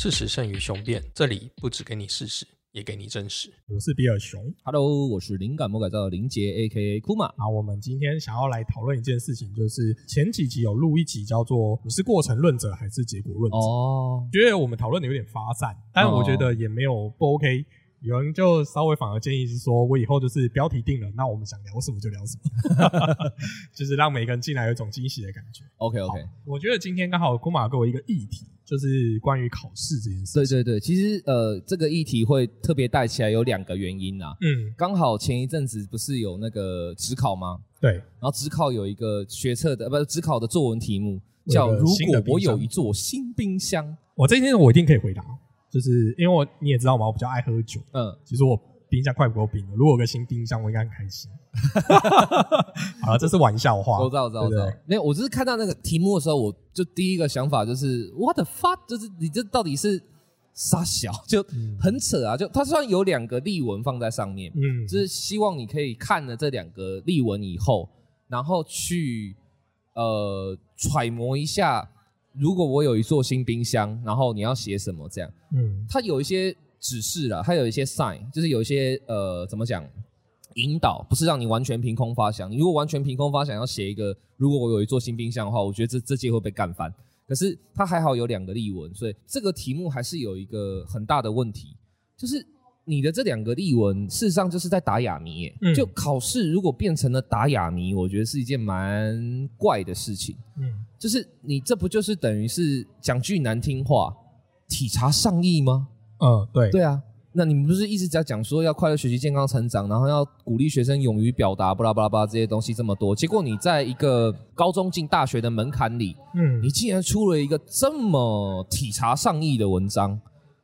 事实胜于雄辩，这里不只给你事实，也给你真实。我是比尔熊。Hello，我是灵感魔改造的林杰，A.K.A. 库玛。啊，我们今天想要来讨论一件事情，就是前几集有录一集叫做“你是过程论者还是结果论者”。哦，觉得我们讨论的有点发散，但我觉得也没有不 OK。有人就稍微反而建议是说，我以后就是标题定了，那我们想聊什么就聊什么，就是让每个人进来有一种惊喜的感觉。OK OK，我觉得今天刚好库马给我一个议题，就是关于考试这件事情。对对对，其实呃，这个议题会特别带起来有两个原因啊。嗯，刚好前一阵子不是有那个职考吗？对，然后职考有一个学测的，呃，不是职考的作文题目叫“有一个如果我有一座新冰箱我这件事我一定可以回答，就是因为我你也知道嘛，我比较爱喝酒，”，嗯，其实我冰箱快不够冰了。如果有个新冰箱，我应该很开心。好了，这是玩笑话。我知道，我知道，我知道。没有，我只是看到那个题目的时候，我就第一个想法就是 What the fuck，就是你这到底是傻小，就很扯啊！就它虽然有两个例文放在上面，嗯，就是希望你可以看了这两个例文以后，然后去呃揣摩一下，如果我有一座新冰箱，然后你要写什么这样。嗯它有一些指示啦，它有一些 sign，就是有一些呃怎么讲引导，不是让你完全凭空发想。你如果完全凭空发想要写一个，如果我有一座新冰箱的话，我觉得这这届会被干翻。可是它还好有两个例文，所以这个题目还是有一个很大的问题，就是你的这两个例文事实上就是在打哑谜耶。嗯就考试如果变成了打哑谜，我觉得是一件蛮怪的事情。嗯就是你这不就是等于是讲句难听话，体察上意吗？嗯，对对啊，那你们不是一直在讲说要快乐学习、健康成长，然后要鼓励学生勇于表达，巴拉巴拉巴拉这些东西这么多，结果你在一个高中进大学的门槛里，嗯你竟然出了一个这么体察上意的文章。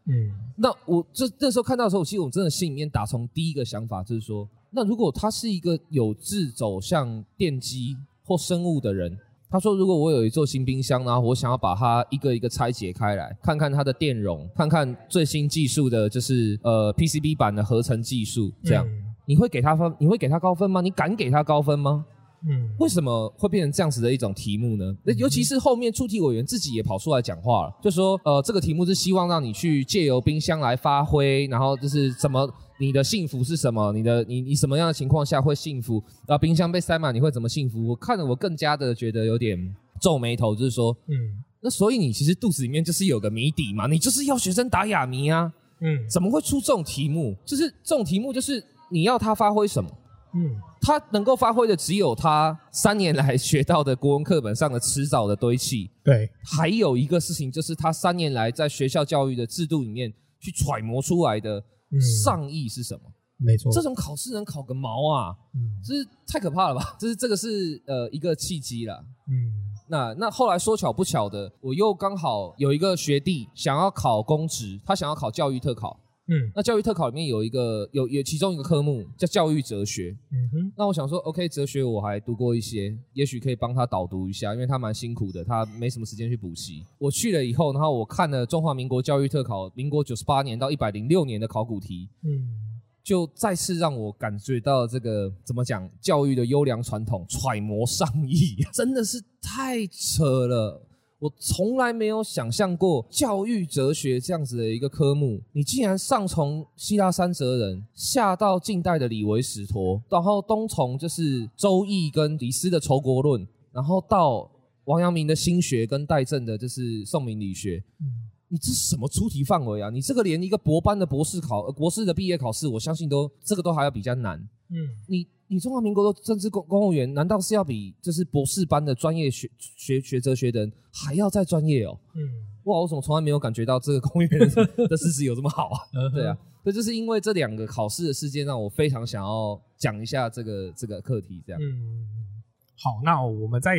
嗯那我这那时候看到的时候，其实我真的心里面打从第一个想法就是说，那如果他是一个有志走向电机或生物的人，他说如果我有一座新冰箱，然后我想要把它一个一个拆解开来，看看它的电容，看看最新技术的，就是呃 PCB 版的合成技术，这样、你会给他分？你会给他高分吗？你敢给他高分吗？嗯为什么会变成这样子的一种题目呢？那尤其是后面出题委员自己也跑出来讲话了，就说呃，这个题目是希望让你去借由冰箱来发挥，然后就是怎么你的幸福是什么？你的你你什么样的情况下会幸福？然后冰箱被塞满你会怎么幸福？我看了我更加的觉得有点皱眉头，就是说，嗯那所以你其实肚子里面就是有个谜底嘛，你就是要学生打哑谜啊，嗯怎么会出这种题目？就是这种题目就是你要他发挥什么？嗯他能够发挥的只有他三年来学到的国文课本上的迟早的堆砌，对，还有一个事情就是他三年来在学校教育的制度里面去揣摩出来的嗯上亿是什么？没错，这种考试能考个毛啊！嗯这是太可怕了吧？这是这个是呃一个契机啦。嗯那那后来说巧不巧的，我又刚好有一个学弟想要考公职，他想要考教育特考。嗯那教育特考里面有一个有有其中一个科目叫教育哲学，嗯哼那我想说，OK，哲学我还读过一些，也许可以帮他导读一下，因为他蛮辛苦的，他没什么时间去补习。我去了以后，然后我看了中华民国教育特考，民国九十八年到一百零六年的考古题，嗯就再次让我感觉到这个怎么讲，教育的优良传统，揣摩上意，真的是太扯了。我从来没有想象过教育哲学这样子的一个科目，你竟然上从希腊三哲人，下到近代的李维史陀，然后东从就是周易跟李斯的仇国论，然后到王阳明的心学跟戴震的就是宋明理学，嗯你这是什么出题范围啊？你这个连一个博班的博士考、呃、博士的毕业考试，我相信都这个都还要比较难。嗯你你中华民国的政治公公务员，难道是要比就是博士班的专业学学学哲学的人还要再专业哦？嗯哇，我怎么从来没有感觉到这个公务员的 的事实有这么好啊？嗯对啊，这就是因为这两个考试的事件，让我非常想要讲一下这个这个课题。这样，嗯，好，那我们在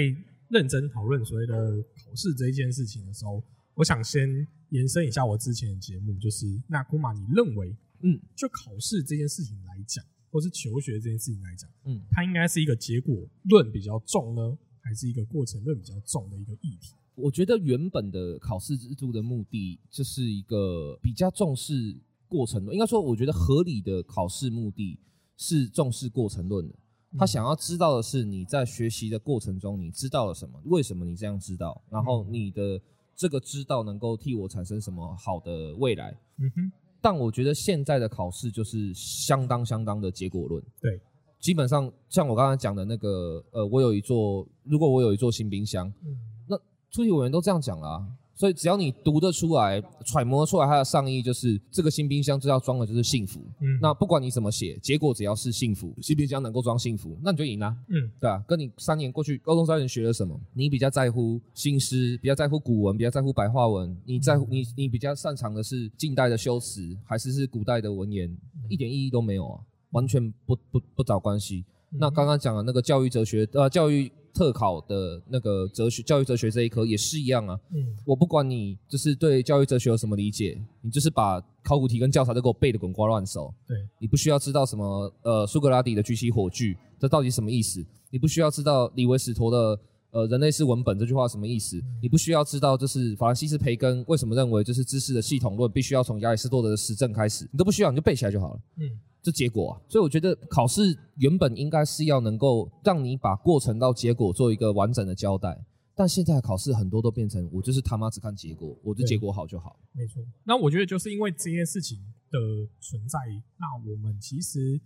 认真讨论所谓的考试这一件事情的时候，我想先延伸一下我之前的节目，就是那姑玛，你认为，嗯，就考试这件事情来讲，或是求学这件事情来讲，嗯，它应该是一个结果论比较重呢，还是一个过程论比较重的一个议题？我觉得原本的考试制度的目的就是一个比较重视过程论，应该说，我觉得合理的考试目的是重视过程论的。他想要知道的是你在学习的过程中，你知道了什么？为什么你这样知道？然后你的这个知道能够替我产生什么好的未来。嗯哼，但我觉得现在的考试就是相当相当的结果论。对，基本上像我刚才讲的那个，呃，我有一座，如果我有一座新冰箱，嗯。出题委员都这样讲了、啊，所以只要你读得出来、揣摩出来它的上意，就是这个新冰箱就要装的就是幸福。嗯，那不管你怎么写，结果只要是幸福，新冰箱能够装幸福，那你就赢啦、嗯。对啊，跟你三年过去高中三年学了什么，你比较在乎新诗，比较在乎古文，比较在乎白话文，你在乎你你比较擅长的是近代的修辞，还是是古代的文言，一点意义都没有啊，完全不不不找关系。那刚刚讲的那个教育哲学，呃，教育特考的那个哲学，教育哲学这一科也是一样啊。嗯我不管你就是对教育哲学有什么理解，你就是把考古题跟教材都给我背的滚瓜烂熟。对，你不需要知道什么呃苏格拉底的举起火炬，这到底什么意思？你不需要知道李维史陀的呃人类是文本这句话什么意思？你不需要知道就是法兰西斯培根为什么认为就是知识的系统论必须要从亚里士多德的实证开始，你都不需要，你就背起来就好了。嗯这结果啊，所以我觉得考试原本应该是要能够让你把过程到结果做一个完整的交代，但现在考试很多都变成我就是他妈只看结果，我的结果好就好。没错。那我觉得就是因为这些事情的存在，那我们其实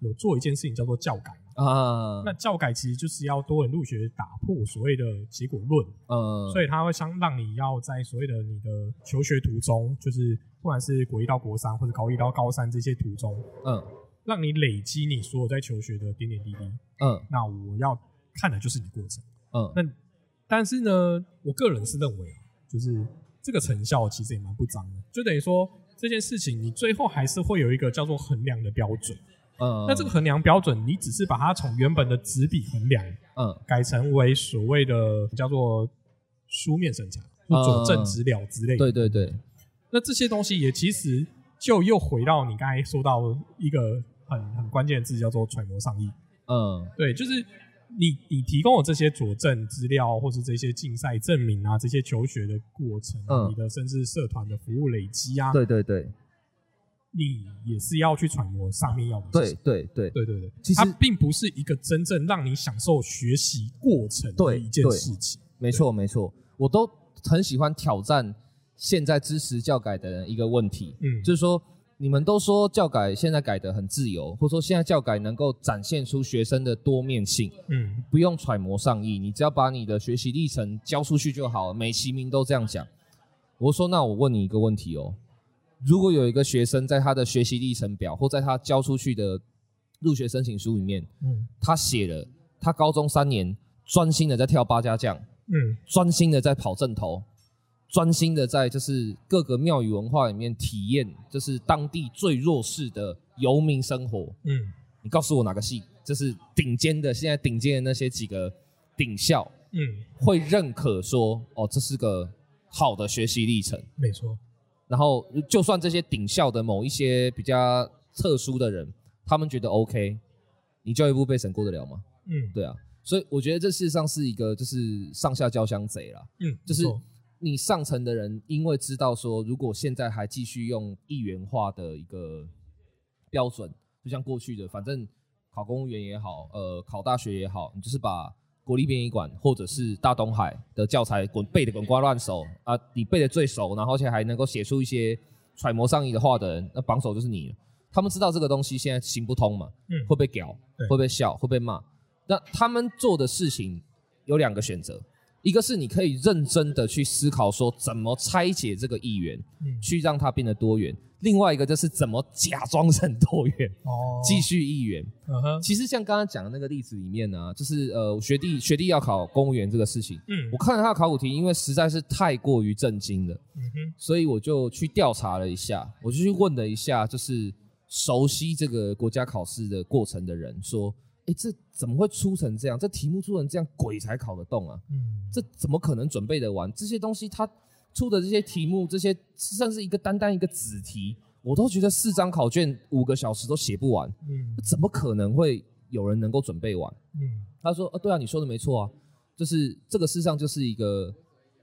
有做一件事情叫做教改。啊，那教改其实就是要多人入学，打破所谓的结果论，嗯，所以它会相让你要在所谓的你的求学途中，就是不管是国一到国三或者高一到高三这些途中，嗯让你累积你所有在求学的点点滴滴。嗯那我要看的就是你过程。嗯那但是呢，我个人是认为啊，就是这个成效其实也蛮不彰的，就等于说这件事情你最后还是会有一个叫做衡量的标准。嗯，那这个衡量标准，你只是把它从原本的纸笔衡量，嗯。改成为所谓的叫做书面审查、或佐证资料之类的。对对对，那这些东西也其实就又回到你刚才说到一个很很关键的字，叫做揣摩上意。嗯。对，就是你你提供的这些佐证资料，或是这些竞赛证明啊，这些求学的过程啊，嗯。你的甚至社团的服务累积啊，对对对你也是要去揣摩上面要的对。对对，对对对，其实它并不是一个真正让你享受学习过程的一件事情。没错没错，我都很喜欢挑战现在支持教改的人一个问题，嗯，就是说，你们都说教改现在改的很自由，或者说现在教改能够展现出学生的多面性，嗯不用揣摩上意，你只要把你的学习历程交出去就好了。美其名都这样讲。我说，那我问你一个问题哦，如果有一个学生在他的学习历程表或在他交出去的入学申请书里面，嗯他写了他高中三年专心的在跳八家将，嗯专心的在跑正头，专心的在就是各个庙宇文化里面体验，就是当地最弱势的游民生活。嗯你告诉我哪个系，就是顶尖的，现在顶尖的那些几个顶校嗯，会认可说，哦，这是个好的学习历程。没错。然后，就算这些顶校的某一些比较特殊的人，他们觉得 OK，你教育部被审过得了吗？嗯对啊，所以我觉得这事实上是一个就是上下交相贼啦。嗯，就是你上层的人，因为知道说，如果现在还继续用一元化的一个标准，就像过去的，反正考公务员也好，呃，考大学也好，你就是把国立殡仪馆或者是大东海的教材滚背的滚瓜烂熟啊，你背的最熟，然后而且还能够写出一些揣摩上意的话的人，那榜首就是你了。他们知道这个东西现在行不通嘛，嗯会被屌，对会被笑，会被骂。那他们做的事情有两个选择，一个是你可以认真的去思考说怎么拆解这个议员，嗯去让它变得多元；另外一个就是怎么假装成多元，哦，继续议员。嗯其实像刚刚讲的那个例子里面呢、就是呃学弟学弟要考公务员这个事情，嗯我看了他的考古题，因为实在是太过于震惊了。嗯哼所以我就去调查了一下，我就去问了一下，就是熟悉这个国家考试的过程的人，说：“哎，这怎么会出成这样？这题目出成这样，鬼才考得动啊！嗯这怎么可能准备得完？这些东西他出的这些题目，这些甚至一个单单一个子题，我都觉得四张考卷五个小时都写不完，嗯怎么可能会有人能够准备完？”嗯他说：“呃，对啊，你说的没错啊，就是这个事实上就是一个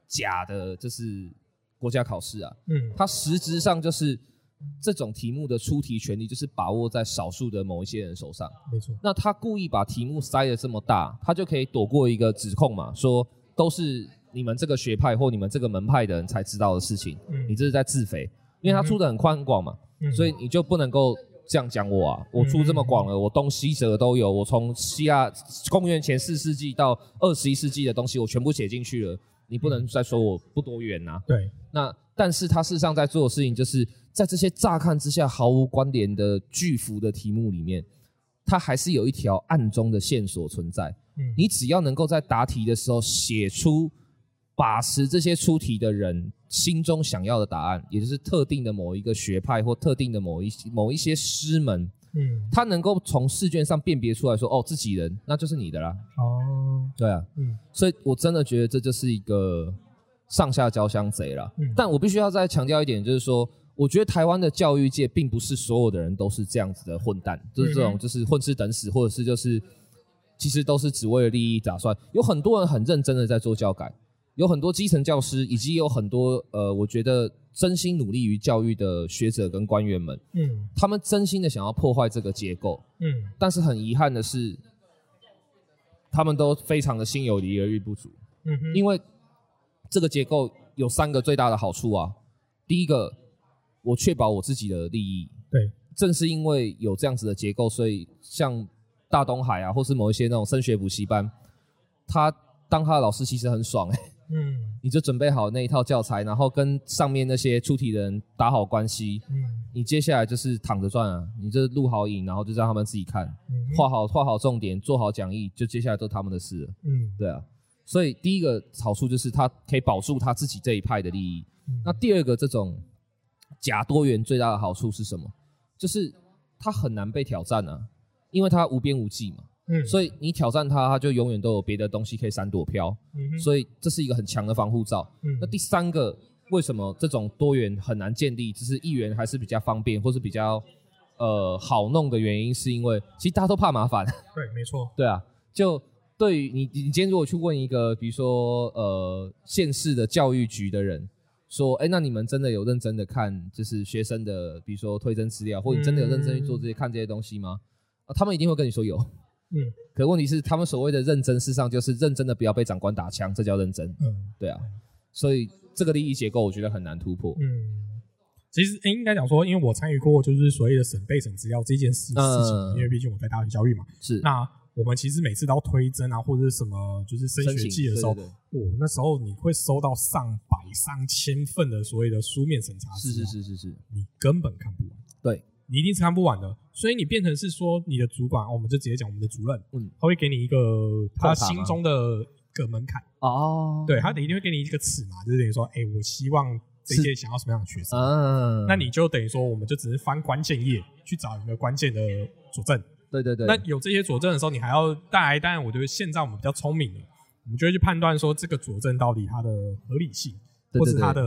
假的，就是国家考试啊。”嗯它实质上就是这种题目的出题权利，就是把握在少数的某一些人手上。没错，那他故意把题目塞得这么大，他就可以躲过一个指控嘛，说都是你们这个学派或你们这个门派的人才知道的事情，嗯你这是在自肥，因为他出的很宽广嘛，嗯所以你就不能够这样讲我啊！我出这么广了，我东西哲都有，我从西亚公元前四世纪到二十一世纪的东西，我全部写进去了。你不能再说我不多元呐、对，那但是他事实上在做的事情，就是在这些乍看之下毫无关联的巨幅的题目里面，它还是有一条暗中的线索存在。嗯你只要能够在答题的时候写出把持这些出题的人心中想要的答案，也就是特定的某一个学派或特定的某一某一些师门，嗯，他能够从试卷上辨别出来说，哦，自己人，那就是你的啦。哦，对啊，嗯所以我真的觉得这就是一个上下交相贼了。嗯但我必须要再强调一点，就是说，我觉得台湾的教育界并不是所有的人都是这样子的混蛋，就是这嗯种就是混吃等死，或者是就是其实都是只为了利益打算。有很多人很认真的在做教改，有很多基层教师，以及有很多呃，我觉得真心努力于教育的学者跟官员们，嗯他们真心的想要破坏这个结构，嗯但是很遗憾的是，他们都非常的心有余而力不足。嗯哼，因为这个结构有三个最大的好处啊。第一个，我确保我自己的利益。对，正是因为有这样子的结构，所以像大东海啊，或是某一些那种升学补习班，他当他的老师其实很爽哎、嗯你就准备好那一套教材，然后跟上面那些出题的人打好关系，嗯你接下来就是躺着赚啊，你就录好影，然后就让他们自己看，嗯画好画好重点，做好讲义，就接下来都他们的事了。嗯对啊，所以第一个好处就是他可以保住他自己这一派的利益。嗯那第二个，这种假多元最大的好处是什么？就是它很难被挑战啊，因为它无边无际嘛。嗯，所以你挑战它，它就永远都有别的东西可以闪躲飘。嗯所以这是一个很强的防护罩。嗯那第三个，为什么这种多元很难建立？只是议员还是比较方便，或是比较呃好弄的原因，是因为其实大家都怕麻烦。对，没错，对啊，就对于你，你今天如果去问一个，比如说呃县市的教育局的人，说，哎，那你们真的有认真的看，就是学生的，比如说推甄资料，或你真的有认真去做这些、看这些东西吗？啊，他们一定会跟你说有。嗯可问题是，他们所谓的认真，事实上就是认真的不要被长官打枪，这叫认真。嗯对啊，所以这个利益结构，我觉得很难突破。嗯。其实，诶应该讲说，因为我参与过就是所谓的审备审资料这件事事情，嗯因为毕竟我在大学教育嘛。是那我们其实每次都要推甄啊，或者是什么就是升学季的时候，对对哦，那时候你会收到上百上千份的所谓的书面审查是资料，是是是。是，你根本看不完，对，你一定是看不完的。所以你变成是说，你的主管，哦我们就直接讲我们的主任，嗯，他会给你一个他心中的一个门槛，哦，对他一定会给你一个尺嘛，就是等于说，哎，我希望这一届想要什么样的学生，嗯，那你就等于说，我们就只是翻关键页去找一个关键的佐证。对对对，那有这些佐证的时候，你还要带来。当然，我觉得现在我们比较聪明了，我们就会去判断说这个佐证到底它的合理性，对对或是它的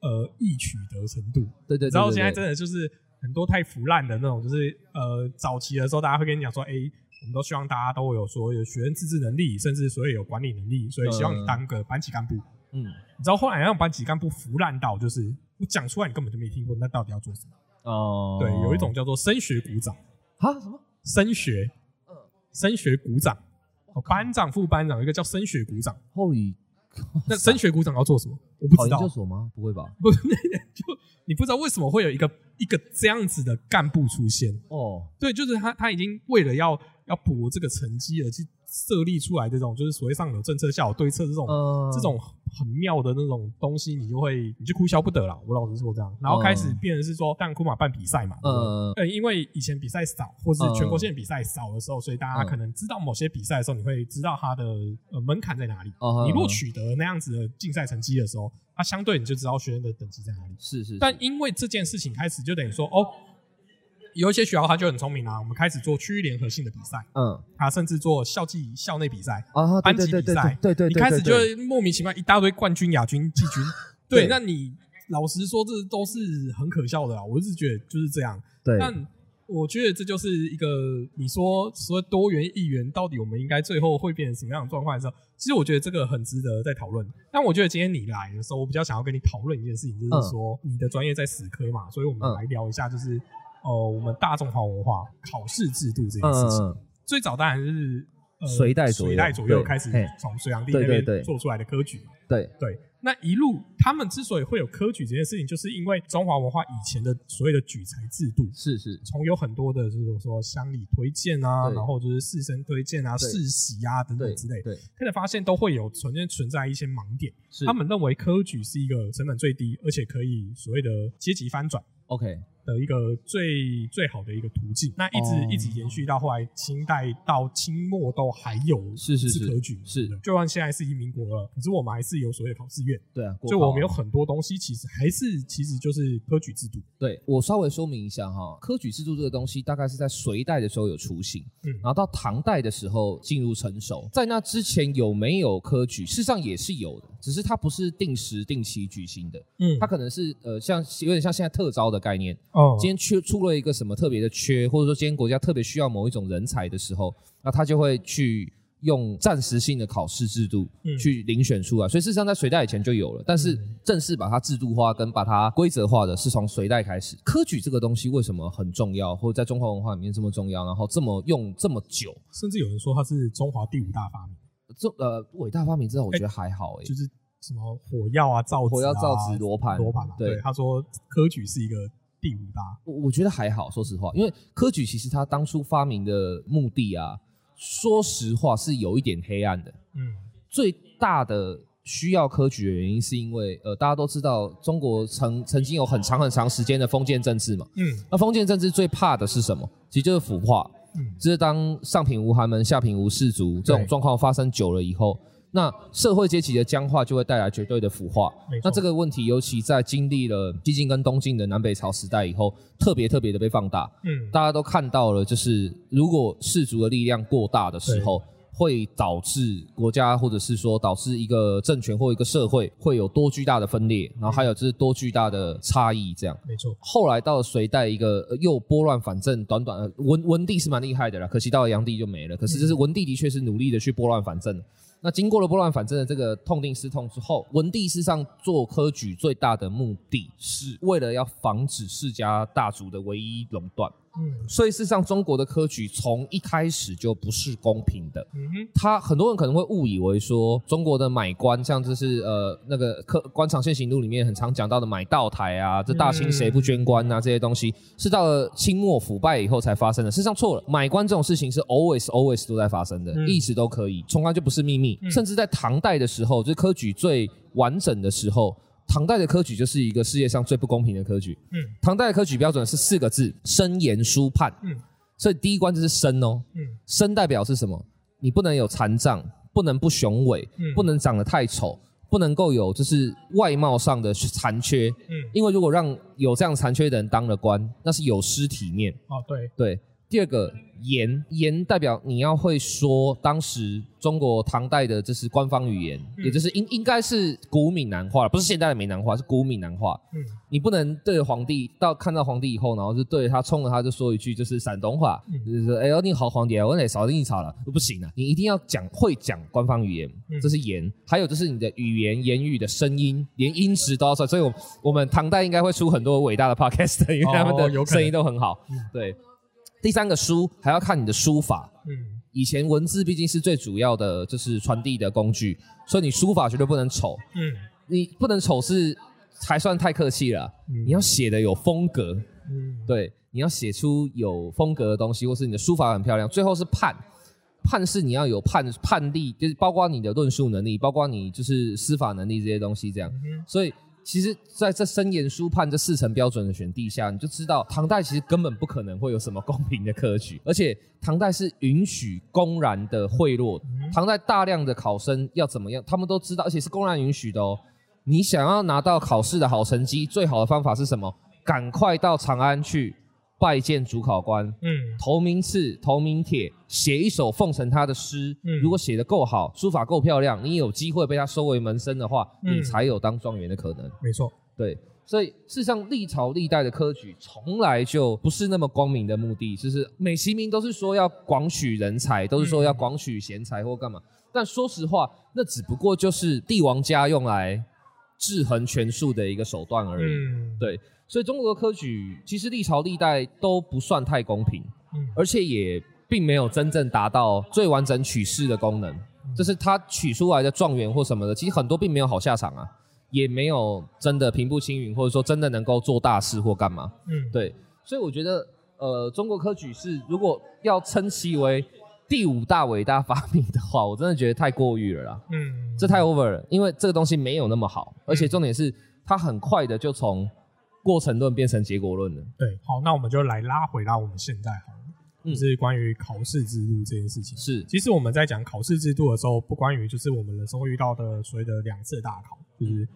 呃易取得程度。对对对，对然后现在真的就是很多太腐烂的那种，就是呃早期的时候，大家会跟你讲说，哎、我们都希望大家都有所有学生自治能力，甚至所以有管理能力，所以希望你当个班级干部。嗯你知道后来让班级干部腐烂到，就是我讲出来你根本就没听过，那到底要做什么？哦，对，有一种叫做升学鼓掌，啊什么？升学，嗯升学股长，哦班长、副班长，有一个叫升学股长。Holy，那升学股长要做什么？我不知道考研究，所吗？不会吧？不是，就你不知道为什么会有一个一个这样子的干部出现。哦，对，就是他他已经为了要要博这个成绩而去设立出来这种，就是所谓上有政策下有对策这种、嗯。这种很妙的那种东西，你就会你就哭笑不得了。我老实说这样，然后开始嗯变成是说，但库马办比赛嘛，对不对？嗯呃，因为以前比赛少，或是全国性比赛少的时候，所以大家嗯可能知道某些比赛的时候，你会知道它的呃门槛在哪里。哦你若取得那样子的竞赛成绩的时候，它相对你就知道学生的等级在哪里。是是，但因为这件事情开始，就等于说，哦，有一些学校他就很聪明啊，我们开始做区域联合性的比赛，嗯。他甚至做校际校内比赛，啊，班级比赛对对对，你开始就会莫名其妙一大堆冠军、亚军、季军，对，那你老实说，这都是很可笑的啊。我是觉得就是这样，对。但我觉得这就是一个你说说多元议员到底我们应该最后会变成什么样的状况的时候，其实我觉得这个很值得再讨论。但我觉得今天你来的时候，我比较想要跟你讨论一件事情，就是说你的专业在死科嘛，所以我们嗯。来聊一下，就是哦、呃我们大众化文化考试制度这件嗯事情。嗯最早当然是呃隋代左右隋代左右对开始嘿从隋炀帝那边做出来的科举嘛。对，对，那一路他们之所以会有科举这件事情，就是因为中华文化以前的所谓的举才制度，是是，从有很多的就是说乡里推荐啊，然后就是士绅推荐啊、世袭啊等等之类，对，可以发现都会有存在存在一些盲点。是他们认为科举是一个成本最低，而且可以所谓的阶级翻转 OK，的一个最最好的一个途径。那一直、哦一直延续到后来清代到清末都还有是是是科举，是的就算现在是移民国了，可是我们还是有所谓的考试院，对啊，国考啊所以我们有很多东西其实还是其实就是科举制度。对我稍微说明一下哈，科举制度这个东西大概是在隋代的时候有雏形，嗯然后到唐代的时候进入成熟。在那之前有没有科举？事实上也是有的，只是它不是定时定期举行的，嗯它可能是呃像有点像现在特招的概念。哦今天缺出了一个什么特别的缺，或者说今天国家特别需要某一种人才的时候，那他就会去用暂时性的考试制度嗯去遴选出来。所以事实上在隋代以前就有了，但是嗯正式把它制度化跟把它规则化的是从隋代开始。科举这个东西为什么很重要，或者在中华文化里面这么重要，然后这么用这么久？甚至有人说它是中华第五大发明，这呃伟大发明之后，我觉得还好哎、就是什么火药啊、造纸、啊、火药造纸罗盘罗盘对，他说科举是一个第五大。我我觉得还好，说实话，因为科举其实它当初发明的目的啊，说实话是有一点黑暗的。嗯最大的需要科举的原因，是因为呃，大家都知道中国曾曾经有很长很长时间的封建政治嘛。嗯那封建政治最怕的是什么？其实就是腐化，嗯就是当上品无寒门，下品无士族这种对状况发生久了以后，那社会阶级的僵化就会带来绝对的腐化。那这个问题，尤其在经历了西晋跟东晋的南北朝时代以后，特别特别的被放大。嗯，大家都看到了，就是如果氏族的力量过大的时候，会导致国家或者是说导致一个政权或一个社会会有多巨大的分裂，然后还有就是多巨大的差异这样。没错。后来到了隋代，一个呃又拨乱反正，短短呃文文帝是蛮厉害的啦，可惜到了炀帝就没了。可是就是文帝的确是努力的去拨乱反正。那经过了拨乱反正的这个痛定思痛之后，文帝事实上做科举最大的目的是为了要防止世家大族的唯一垄断。嗯所以事实上，中国的科举从一开始就不是公平的。嗯哼，他很多人可能会误以为说，中国的买官，像就是呃那个科官场现行录里面很常讲到的买道台啊，这大清谁不捐官啊、这些东西，是到了清末腐败以后才发生的。事实上错了，买官这种事情是 always always 都在发生的，嗯一直都可以，从来就不是秘密。嗯甚至在唐代的时候，就是科举最完整的时候。唐代的科举就是一个世界上最不公平的科举。嗯唐代的科举标准是四个字：申言书判。嗯所以第一关就是申哦，嗯申代表是什么？你不能有残障，不能不雄伟，嗯不能长得太丑，不能够有就是外貌上的残缺。嗯，因为如果让有这样残缺的人当了官，那是有失体面。哦对，对，第二个言言代表你要会说当时中国唐代的这是官方语言，嗯。也就是应应该是古闽南话，不是现代的闽南话，是古闽南话。嗯。你不能对着皇帝到看到皇帝以后，然后就对着他冲着他就说一句就是山东话，嗯。就是哎呦你好皇帝啊，我得少你吵了，不行啊，你一定要讲会讲官方语言，嗯。这是言，还有就是你的语言言语的声音，连音质都要算，所以我我们唐代应该会出很多伟大的 podcast，因为他们的声音都很好，嗯。对。第三个书还要看你的书法，嗯。以前文字毕竟是最主要的，就是传递的工具，所以你书法绝对不能丑，嗯。你不能丑是还算太客气了，嗯。你要写的有风格，嗯。对，你要写出有风格的东西，或是你的书法很漂亮。最后是判，判是你要有判判例，就是包括你的论述能力，包括你就是司法能力这些东西，这样。嗯所以其实在这深言书判这四层标准的选地下，你就知道唐代其实根本不可能会有什么公平的科举，而且唐代是允许公然的贿赂。唐代大量的考生要怎么样，他们都知道，而且是公然允许的哦。你想要拿到考试的好成绩，最好的方法是什么？赶快到长安去拜见主考官，嗯投名次、投名帖，写一首奉承他的诗。嗯如果写得够好，书法够漂亮，你有机会被他收为门生的话，嗯你才有当状元的可能。没错，对，所以事实上，历朝历代的科举从来就不是那么光明的目的，就是美其名都是说要广取人才，都是说要广取贤才或干嘛。但说实话，那只不过就是帝王家用来制衡权术的一个手段而已。嗯。对，所以中国的科举其实历朝历代都不算太公平，嗯。而且也并没有真正达到最完整取士的功能，就是他取出来的状元或什么的，其实很多并没有好下场啊，也没有真的平步青云，或者说真的能够做大事或干嘛。嗯，对，所以我觉得，呃，中国科举是如果要称其为第五大伟大发明的话，我真的觉得太过誉了啦，嗯，这太 over 了，因为这个东西没有那么好，而且重点是它很快的就从过程论变成结果论了。对。好，那我们就来拉回到我们现在好了，嗯就是关于考试制度这件事情。是，其实我们在讲考试制度的时候，不关于就是我们人生会遇到的所谓的两次大考，就是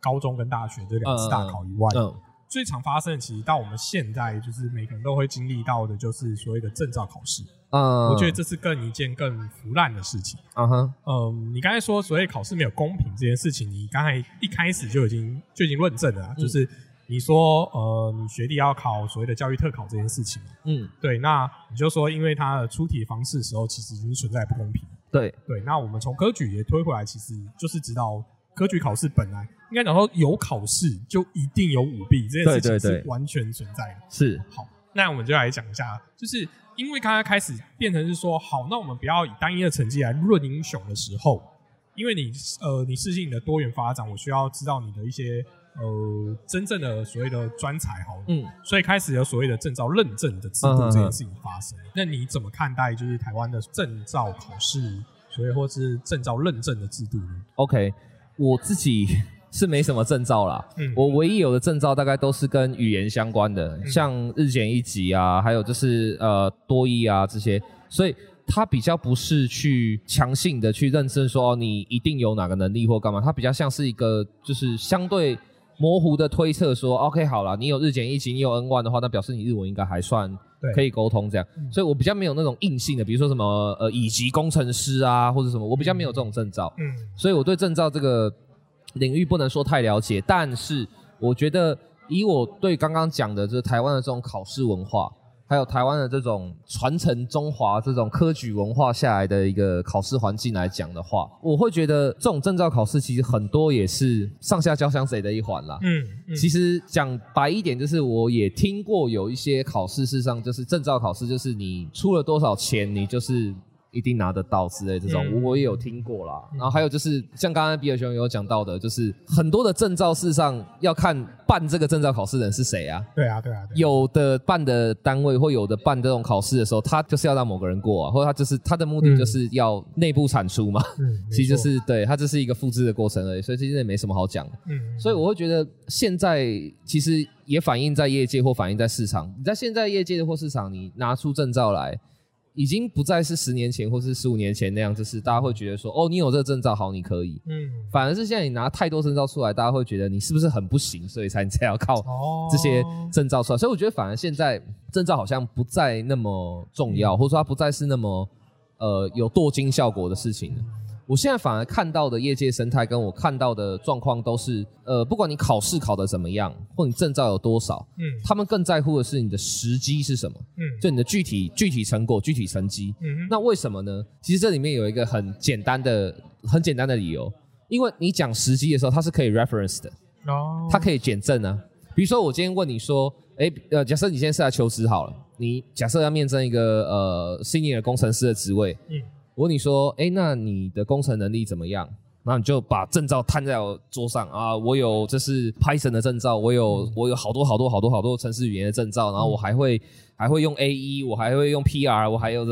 高中跟大学这两次大考以外，嗯，最常发生的其实到我们现在就是每个人都会经历到的，就是所谓的证照考试。嗯，我觉得这是更一件更腐烂的事情。嗯哼，嗯，你刚才说所谓考试没有公平这件事情，你刚才一开始就已经就已经论证了啊，嗯就是你说呃，你学弟要考所谓的教育特考这件事情嘛，嗯，对，那你就说因为他的出题方式的时候，其实已经存在不公平。对，对，那我们从科举也推回来，其实就是知道科举考试本来应该讲说有考试就一定有舞弊，这件事情是完全存在的。是，好，那我们就来讲一下，就是因为刚刚开始变成是说，好，那我们不要以单一的成绩来论英雄的时候，因为你呃，你事情你的多元发展，我需要知道你的一些呃真正的所谓的专才，好，嗯，所以开始有所谓的证照认证的制度这件事情发生。那你怎么看待就是台湾的证照考试，所以或是证照认证的制度呢？OK，我自己是没什么证照啦，嗯。我唯一有的证照大概都是跟语言相关的，嗯。像日检一级啊，还有就是呃多益啊这些，所以它比较不是去强性的去认证说、哦、你一定有哪个能力或干嘛，它比较像是一个就是相对模糊的推测说，OK 好了，你有日检一级，你有 N one 的话，那表示你日文应该还算。可以沟通这样，嗯。所以我比较没有那种硬性的，比如说什么呃乙级工程师啊或者什么，我比较没有这种证照。嗯。所以我对证照这个领域不能说太了解，但是我觉得以我对刚刚讲的，就是台湾的这种考试文化，还有台湾的这种传承中华这种科举文化下来的一个考试环境来讲的话，我会觉得这种证照考试其实很多也是上下交相贼的一环啦。嗯嗯，其实讲白一点，就是我也听过有一些考试，事实上就是证照考试，就是你出了多少钱，你就是一定拿得到之类这种，嗯我也有听过啦。然后还有就是像刚刚比尔熊有讲到的，就是很多的证照，事实上要看办这个证照考试的人是谁啊。对啊对啊，对啊有的办的单位或有的办这种考试的时候，他就是要让某个人过啊，或者他就是他的目的就是要内部产出嘛，嗯，其实就是对他这是一个复制的过程而已，所以其实也没什么好讲的。嗯，所以我会觉得现在其实也反映在业界或反映在市场。你在现在业界或市场，你拿出证照来，已经不再是十年前或是十五年前那样，就是大家会觉得说，哦，你有这个证照好，你可以。嗯反而是现在你拿太多证照出来，大家会觉得你是不是很不行，所以才才要靠哦这些证照出来。所以我觉得反而现在证照好像不再那么重要，或者说它不再是那么呃有镀金效果的事情了。我现在反而看到的业界生态，跟我看到的状况都是，呃，不管你考试考得怎么样，或你证照有多少，嗯他们更在乎的是你的时机是什么，嗯就你的具体具体成果、具体成绩。嗯那为什么呢？其实这里面有一个很简单的、很简单的理由，因为你讲时机的时候，它是可以 reference 的，哦，它可以检证啊。比如说，我今天问你说，诶，呃，假设你现在是来求职好了，你假设要面征一个呃 senior 工程师的职位，嗯我问你说，哎，那你的工程能力怎么样？然后你就把证照摊在我桌上啊，我有这是 Python 的证照，我有我有好多好多好多好多程式语言的证照，然后我还会还会用 A E，，我还会用 PR，我还有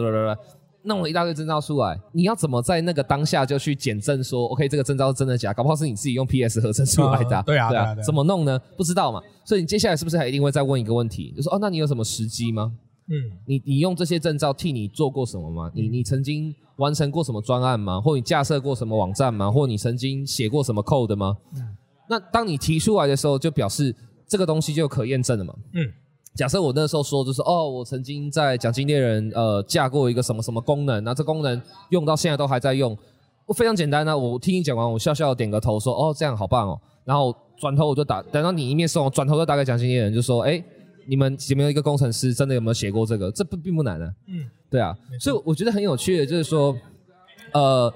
弄了一大堆证照出来，你要怎么在那个当下就去检证说，OK，这个证照是真的假？搞不好是你自己用 PS 合成出来的、对啊对啊怎么弄呢？不知道嘛。所以你接下来是不是还一定会再问一个问题，就说哦，那你有什么时机吗？嗯你你用这些证照替你做过什么吗？你你曾经完成过什么专案吗？或你架设过什么网站吗？或你曾经写过什么 code 吗？嗯那当你提出来的时候，就表示这个东西就可验证了嘛。嗯假设我那时候说就是哦，我曾经在奖金猎人呃架过一个什么什么功能，那这功能用到现在都还在用，我非常简单啊，我听你讲完，我笑笑地点个头说哦这样好棒哦，然后转头我就打，等到你一面送，转头就打给奖金猎人就说哎，你们有没有一个工程师真的有没有写过这个？这不并不难啊，嗯。对啊。所以我觉得很有趣的就是说，呃，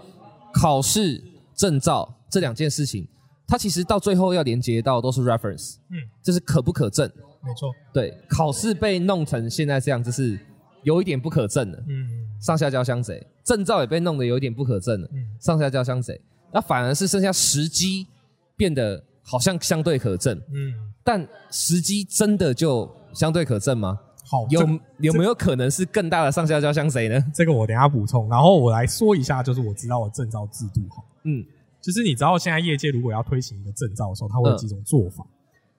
考试证照这两件事情，它其实到最后要连接到都是 reference，嗯，这是可不可证。没错，对，考试被弄成现在这样，就是有一点不可证了，嗯。上下交相贼，证照也被弄得有一点不可证了，嗯。上下交相贼，那反而是剩下时机变得好像相对可证，嗯，但时机真的就相对可证吗？好，有有没有可能是更大的上下交相谁呢？这个我等一下补充，然后我来说一下，就是我知道的证照制度哈，嗯就是你知道现在业界如果要推行一个证照的时候，它会有几种做法。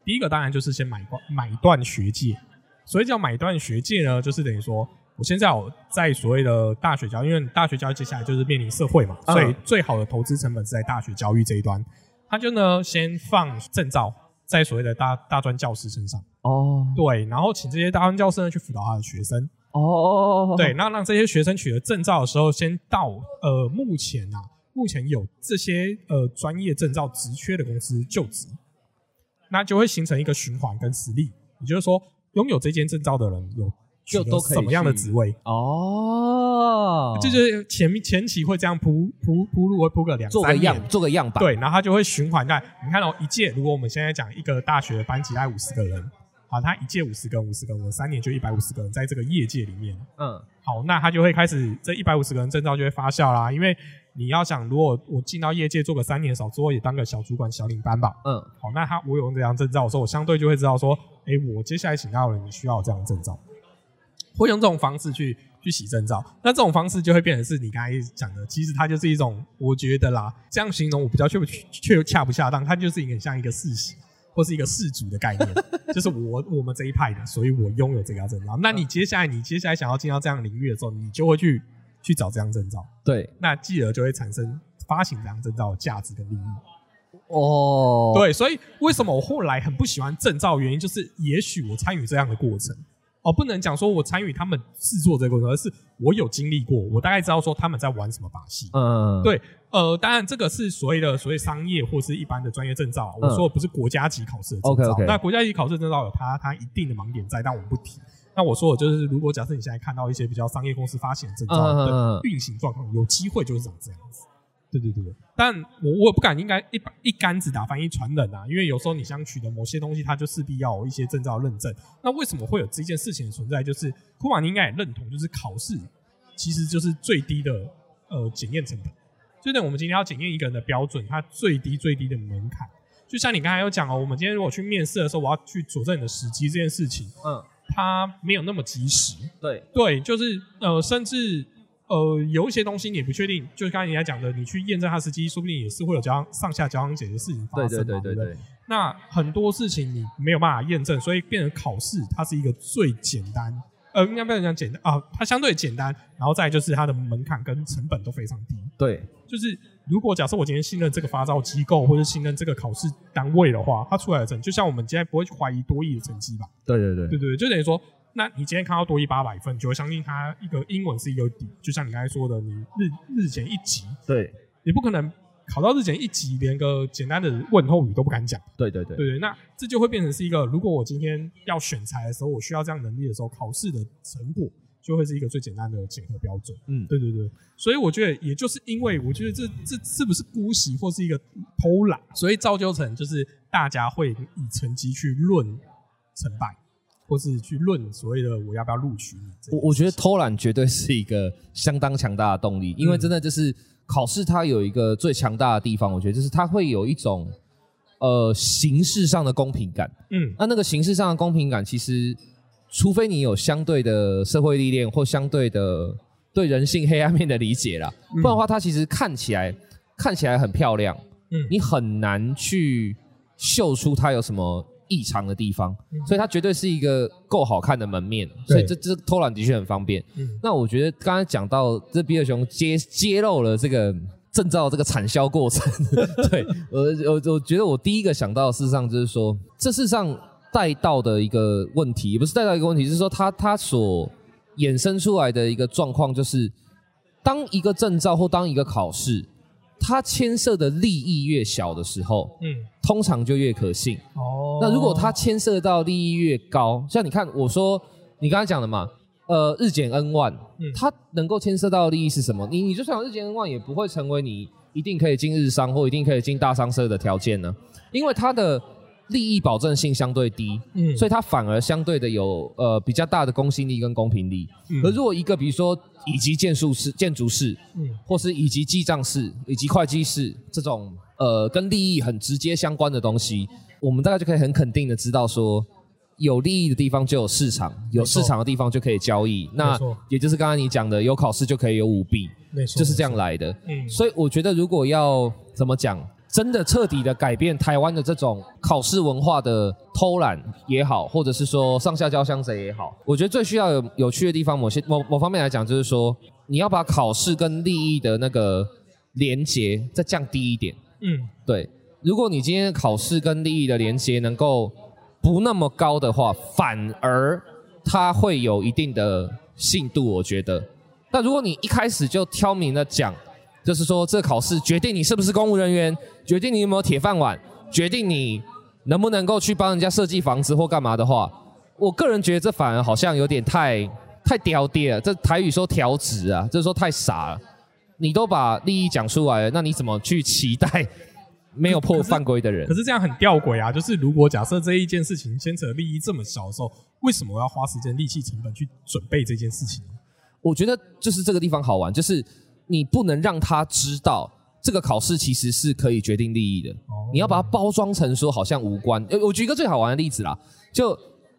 第一个当然就是先买断买断学界，所以叫买断学界呢，就是等于说我现在有在所谓的大学教育，因为大学教育接下来就是面临社会嘛，嗯所以最好的投资成本是在大学教育这一端，他就呢先放证照在所谓的大大专教师身上，哦。对，然后请这些大专教师呢去辅导他的学生，哦对，那让这些学生取得证照的时候，先到呃目前啊，目前有这些呃专业证照职缺的公司就职，那就会形成一个循环跟实力，也就是说，拥有这间证照的人有就都可以什么样的去职位，哦，这就是前面前期会这样铺铺铺路，会铺个两做个三年。样，做个样板，对，然后他就会循环在你看哦，一届如果我们现在讲一个大学班级大概五十个人，好，他一届五十个人，五十个人，我三年就一百五十个人，在这个业界里面，嗯。好，那他就会开始这一百五十个人证照就会发酵啦，因为你要想，如果我进到业界做个三年，少之后也当个小主管、小领班吧。嗯。好，那他我有这张证照的时候，我相对就会知道说，哎、我接下来请到的人你需要有这样的证照，会用这种方式去去洗证照。那这种方式就会变成是你刚才讲的，其实它就是一种，我觉得啦，这样形容我比较确确恰不恰当，它就是一个像一个世袭或是一个世主的概念，就是我我们这一派的，所以我拥有这个证照。那你接下来你接下来想要进到这样领域的时候，你就会去去找这张证照，对那继而就会产生发行这张证照的价值跟利益。哦，对，所以为什么我后来很不喜欢证照？原因就是，也许我参与这样的过程，哦，不能讲说我参与他们制作这个过程，而是我有经历过，我大概知道说他们在玩什么把戏。嗯对，呃，当然这个是所谓的所谓商业或是一般的专业证照，我说的不是国家级考试的证照。那国家级考试证照有它它一定的盲点在，但我们不提。那我说的就是，如果假设你现在看到一些比较商业公司发行的证照的嗯运行状况，有机会就是长这样子。对对对，但我我也不敢应该一把一竿子打翻一船人啊，因为有时候你想取得某些东西，它就势必要有一些证照认证。那为什么会有这件事情的存在？就是库马，你应该也认同，就是考试其实就是最低的呃检验成本。就等我们今天要检验一个人的标准，它最低最低的门槛。就像你刚才有讲哦，我们今天如果去面试的时候，我要去佐证你的时机这件事情，嗯，它没有那么及时。对，对，就是呃，甚至呃，有一些东西你也不确定，就是刚才人家讲的，你去验证它时机，说不定也是会有交行上下交相解的事情发生对对对对，那很多事情你没有办法验证，所以变成考试，它是一个最简单，呃，应该不能讲简单啊，它相对简单，然后再就是它的门槛跟成本都非常低。对，就是如果假设我今天信任这个发照机构，或者信任这个考试单位的话，它出来的成，就像我们今天不会去怀疑多益的成绩吧？对对对对，就等于说，那你今天看到多一八百分，你就会相信它一个英文是一个底，就像你刚才说的，你日日检一级，对。你不可能考到日检一级，连个简单的问候语都不敢讲，对对对。对对，那这就会变成是一个，如果我今天要选材的时候，我需要这样能力的时候，考试的成果就会是一个最简单的检核标准。嗯，对对对，所以我觉得，也就是因为我觉得这这是不是姑息或是一个偷懒，所以造就成就是大家会以成绩去论成败，或是去论所谓的我要不要录取你。我我觉得偷懒绝对是一个相当强大的动力，因为嗯真的就是考试它有一个最强大的地方，我觉得就是它会有一种呃形式上的公平感。嗯那那个形式上的公平感，其实除非你有相对的社会历练或相对的对人性黑暗面的理解啦，不嗯然的话，它其实看起来看起来很漂亮，嗯你很难去秀出它有什么异常的地方，所以它绝对是一个够好看的门面，所以这这偷懒的确很方便。嗯。那我觉得刚才讲到这比尔熊揭揭露了这个证照这个产销过程，对我我我觉得我第一个想到的事实上就是说，这事实上带到的一个问题，也不是带到一个问题，是说它它所衍生出来的一个状况，就是当一个证照或当一个考试，它牵涉的利益越小的时候，嗯通常就越可信。哦那如果它牵涉到利益越高，像你看我说你刚才讲的嘛，呃，日减 N 万嗯，它能够牵涉到的利益是什么？你你就算日减 N 万，也不会成为你一定可以进日商或一定可以进大商社的条件呢，因为它的利益保证性相对低，嗯。所以它反而相对的有呃比较大的公信力跟公平力。嗯。而如果一个比如说以及建筑师、建筑师，嗯。或是以及记账师、以及会计师这种呃跟利益很直接相关的东西，我们大概就可以很肯定的知道说，有利益的地方就有市场，有市场的地方就可以交易。那也就是刚刚你讲的，有考试就可以有舞弊，就是这样来的。嗯。所以我觉得，如果要怎么讲，真的彻底的改变台湾的这种考试文化的偷懒也好，或者是说上下交相贼也好，我觉得最需要有有趣的地方，某些某某方面来讲，就是说你要把考试跟利益的那个连结再降低一点。嗯对，如果你今天考试跟利益的连接能够不那么高的话，反而它会有一定的信度，我觉得。但如果你一开始就挑明了讲，就是说这考试决定你是不是公务人员，决定你有没有铁饭碗，决定你能不能够去帮人家设计房子或干嘛的话，我个人觉得这反而好像有点太太刁跌了。这台语说调职啊，就是说太傻了。你都把利益讲出来了，那你怎么去期待没有破犯规的人可？是这样很吊诡啊！就是如果假设这一件事情牵扯利益这么小的时候，为什么我要花时间、力气、成本去准备这件事情？我觉得就是这个地方好玩，就是你不能让他知道这个考试其实是可以决定利益的。哦你要把它包装成说好像无关。呃，我举一个最好玩的例子啦，就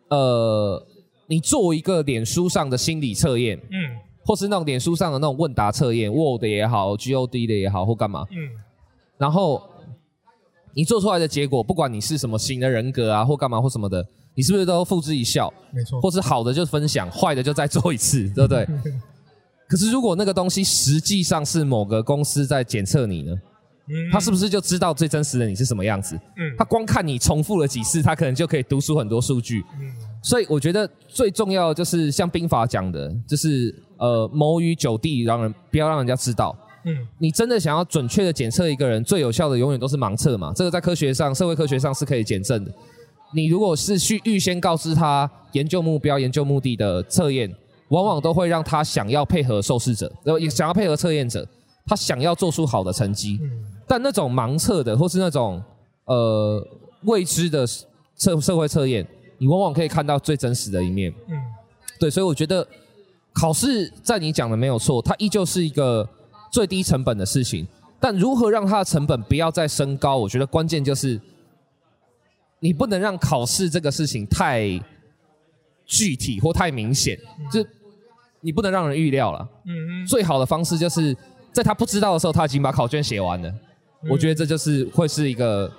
呃，你做一个脸书上的心理测验，嗯或是那种脸书上的那种问答测验，Word 也好，GOD 的也好，或干嘛，嗯然后你做出来的结果，不管你是什么型的人格啊，或干嘛或什么的，你是不是都付之一笑？没错，或是好的就分享，坏的就再做一次，对不对？可是如果那个东西实际上是某个公司在检测你呢，嗯他是不是就知道最真实的你是什么样子？嗯他光看你重复了几次，他可能就可以读出很多数据。嗯所以我觉得最重要的就是像兵法讲的，就是呃谋于九地，让人不要让人家知道。嗯你真的想要准确的检测一个人，最有效的永远都是盲测嘛。这个在科学上、社会科学上是可以检证的。你如果是去预先告知他研究目标、研究目的的测验，往往都会让他想要配合受试者，然后也想要配合测验者，他想要做出好的成绩。嗯但那种盲测的，或是那种呃未知的社社会测验，你往往可以看到最真实的一面。嗯对，所以我觉得考试在你讲的没有错，它依旧是一个最低成本的事情。但如何让它的成本不要再升高，我觉得关键就是你不能让考试这个事情太具体或太明显，就你不能让人预料了。嗯嗯最好的方式就是在他不知道的时候，他已经把考卷写完了。我觉得这就是会是一个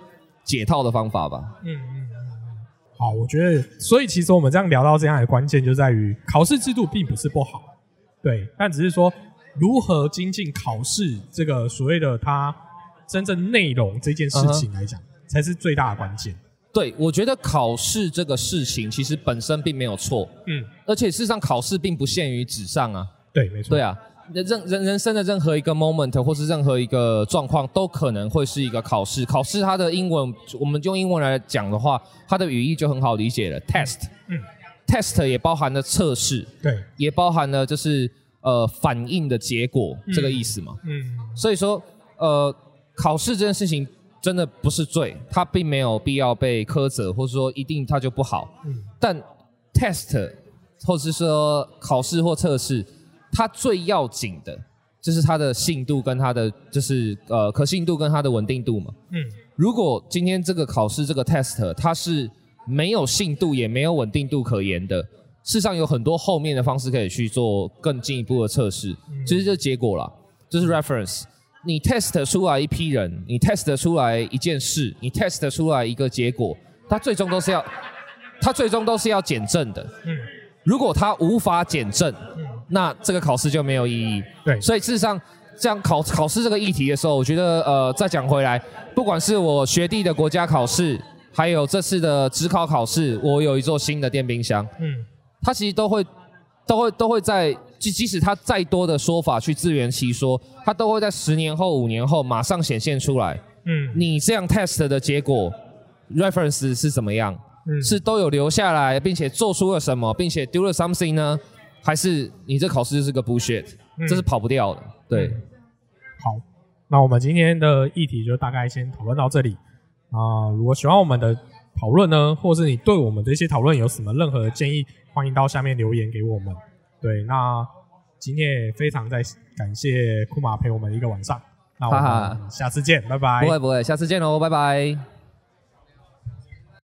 解套的方法吧。嗯嗯嗯。好，我觉得，所以其实我们这样聊到这样的关键就在于考试制度并不是不好，对，但只是说如何精进考试这个所谓的它真正内容这件事情来讲，才是最大的关键。对，我觉得考试这个事情其实本身并没有错，嗯，而且事实上考试并不限于纸上啊。对，没错。对啊，任人人生的任何一个 moment 或是任何一个状况，都可能会是一个考试。考试它的英文，我们用英文来讲的话，它的语义就很好理解了，test。嗯，test 也包含了测试，对，也包含了就是呃反应的结果这个意思嘛。嗯所以说，呃，考试这件事情真的不是罪，它并没有必要被苛责，或者说一定它就不好。嗯但 test 或是说考试或测试，它最要紧的就是它的信度跟它的就是呃可信度跟它的稳定度嘛。嗯如果今天这个考试这个 test 它是没有信度也没有稳定度可言的，事实上有很多后面的方式可以去做更进一步的测试，其实就是结果啦，就是 reference。你 test 出来一批人，你 test 出来一件事，你 test 出来一个结果，它最终都是要，它最终都是要减震的。嗯。如果它无法检证，嗯，那这个考试就没有意义。对，所以事实上，这样考考试这个议题的时候，我觉得呃，再讲回来，不管是我学弟的国家考试，还有这次的职考考试，我有一座新的电冰箱，嗯。它其实都会都会都会在，即即使他再多的说法去自圆其说，他都会在十年后、五年后马上显现出来。嗯你这样 test 的结果 reference 是怎么样？嗯是都有留下来，并且做出了什么，并且 do 了 something 呢？还是你这考试就是个 bullshit？、嗯这是跑不掉的。对，好，那我们今天的议题就大概先讨论到这里。啊、如果喜欢我们的讨论呢，或是你对我们的一些讨论有什么任何的建议，欢迎到下面留言给我们。对，那今天也非常在感谢库马陪我们一个晚上，那我们下次见，拜拜不。会不会，下次见喽，拜拜。